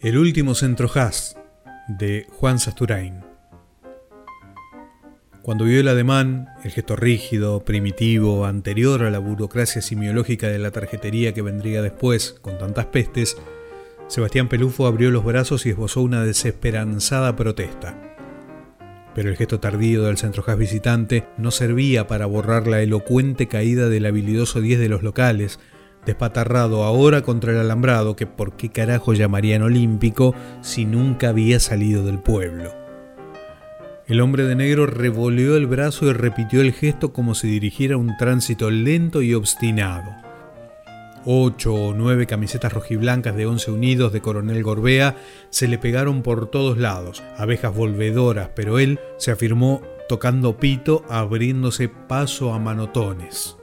El último centro jazz de Juan Sasturain. Cuando vio el ademán, el gesto rígido, primitivo, anterior a la burocracia simiológica de la tarjetería que vendría después con tantas pestes, Sebastián Pelufo abrió los brazos y esbozó una desesperanzada protesta. Pero el gesto tardío del centro jazz visitante no servía para borrar la elocuente caída del habilidoso 10 de los locales, despatarrado ahora contra el alambrado que por qué carajo llamarían olímpico si nunca había salido del pueblo. El hombre de negro revoleó el brazo y repitió el gesto como si dirigiera un tránsito lento y obstinado. Ocho o nueve camisetas rojiblancas de once unidos de Coronel Gorbea se le pegaron por todos lados, abejas volvedoras, pero él se afirmó tocando pito, abriéndose paso a manotones.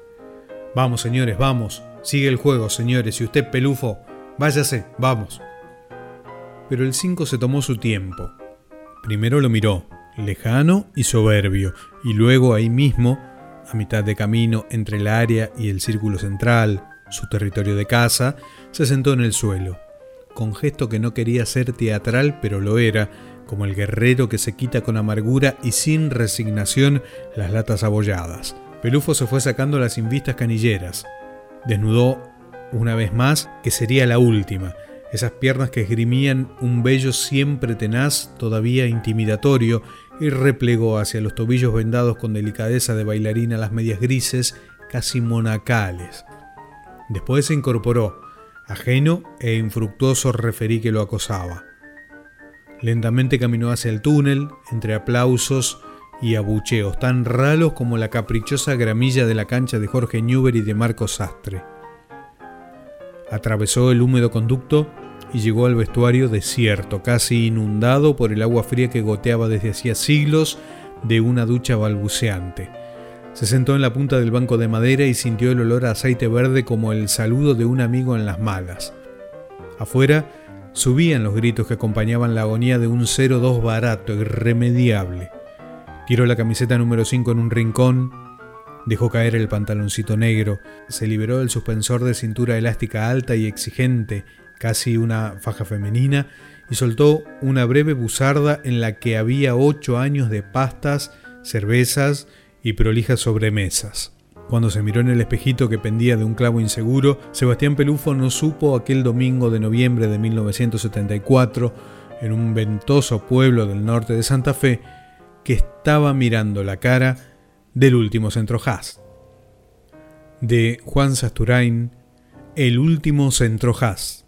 Vamos, señores, vamos, Sigue el juego, señores, y usted, pelufo, váyase, vamos. Pero el 5 se tomó su tiempo. Primero lo miró, lejano y soberbio, y luego ahí mismo, a mitad de camino entre el área y el círculo central, su territorio de casa, se sentó en el suelo, con gesto que no quería ser teatral, pero lo era, como el guerrero que se quita con amargura y sin resignación las latas abolladas. Pelufo se fue sacando las invistas canilleras, Desnudó una vez más, que sería la última, esas piernas que esgrimían un vello siempre tenaz, todavía intimidatorio, y replegó hacia los tobillos vendados con delicadeza de bailarina las medias grises, casi monacales. Después se incorporó, ajeno e infructuoso referí que lo acosaba. Lentamente caminó hacia el túnel, entre aplausos y abucheos tan ralos como la caprichosa gramilla de la cancha de Jorge Newbery y de Marcos Sastre. Atravesó el húmedo conducto y llegó al vestuario desierto, casi inundado por el agua fría que goteaba desde hacía siglos de una ducha balbuceante. Se sentó en la punta del banco de madera y sintió el olor a aceite verde como el saludo de un amigo en las malas. Afuera subían los gritos que acompañaban la agonía de un 0-2 barato, irremediable. Tiró la camiseta número 5 en un rincón, dejó caer el pantaloncito negro, se liberó del suspensor de cintura elástica alta y exigente, casi una faja femenina, y soltó una breve buzarda en la que había ocho años de pastas, cervezas y prolijas sobremesas. Cuando se miró en el espejito que pendía de un clavo inseguro, Sebastián Pelufo no supo aquel domingo de noviembre de 1974, en un ventoso pueblo del norte de Santa Fe, que estaba mirando la cara del último centro jazz. De Juan Sasturain, El último centro jazz.